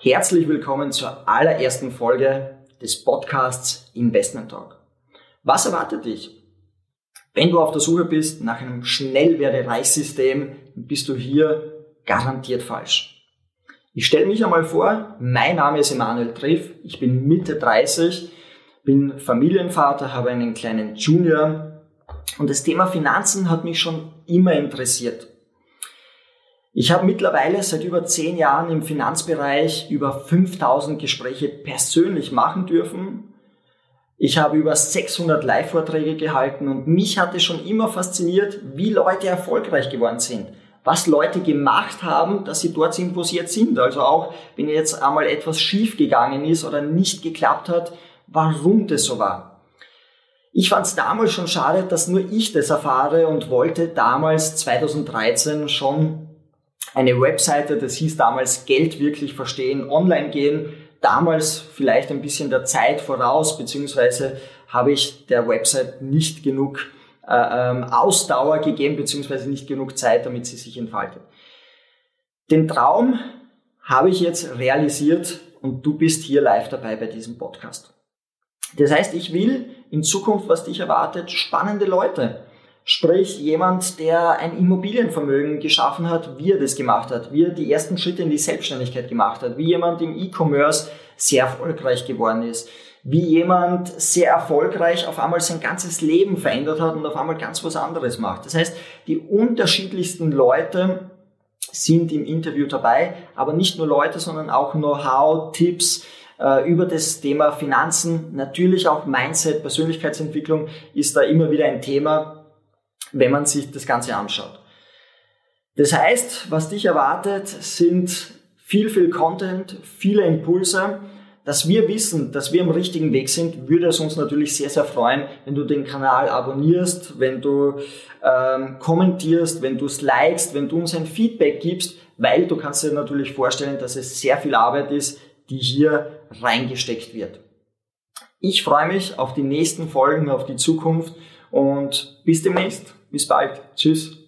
Herzlich willkommen zur allerersten Folge des Podcasts Investment Talk. Was erwartet dich? Wenn du auf der Suche bist nach einem Schnellwerde-Reichssystem, bist du hier garantiert falsch. Ich stelle mich einmal vor, mein Name ist Emanuel Triff, ich bin Mitte 30, bin Familienvater, habe einen kleinen Junior und das Thema Finanzen hat mich schon immer interessiert. Ich habe mittlerweile seit über zehn Jahren im Finanzbereich über 5000 Gespräche persönlich machen dürfen. Ich habe über 600 Live-Vorträge gehalten und mich hatte schon immer fasziniert, wie Leute erfolgreich geworden sind. Was Leute gemacht haben, dass sie dort sind, wo sie jetzt sind. Also auch, wenn jetzt einmal etwas schief gegangen ist oder nicht geklappt hat, warum das so war. Ich fand es damals schon schade, dass nur ich das erfahre und wollte damals 2013 schon eine Webseite, das hieß damals Geld wirklich verstehen, online gehen, damals vielleicht ein bisschen der Zeit voraus, beziehungsweise habe ich der Website nicht genug äh, ähm, Ausdauer gegeben, beziehungsweise nicht genug Zeit, damit sie sich entfaltet. Den Traum habe ich jetzt realisiert und du bist hier live dabei bei diesem Podcast. Das heißt, ich will in Zukunft, was dich erwartet, spannende Leute Sprich, jemand, der ein Immobilienvermögen geschaffen hat, wie er das gemacht hat, wie er die ersten Schritte in die Selbstständigkeit gemacht hat, wie jemand im E-Commerce sehr erfolgreich geworden ist, wie jemand sehr erfolgreich auf einmal sein ganzes Leben verändert hat und auf einmal ganz was anderes macht. Das heißt, die unterschiedlichsten Leute sind im Interview dabei, aber nicht nur Leute, sondern auch Know-how, Tipps, äh, über das Thema Finanzen, natürlich auch Mindset, Persönlichkeitsentwicklung ist da immer wieder ein Thema, wenn man sich das Ganze anschaut. Das heißt, was dich erwartet, sind viel, viel Content, viele Impulse. Dass wir wissen, dass wir am richtigen Weg sind, würde es uns natürlich sehr, sehr freuen, wenn du den Kanal abonnierst, wenn du ähm, kommentierst, wenn du es likest, wenn du uns ein Feedback gibst, weil du kannst dir natürlich vorstellen, dass es sehr viel Arbeit ist, die hier reingesteckt wird. Ich freue mich auf die nächsten Folgen, auf die Zukunft und bis demnächst. Bis bald. Tschüss.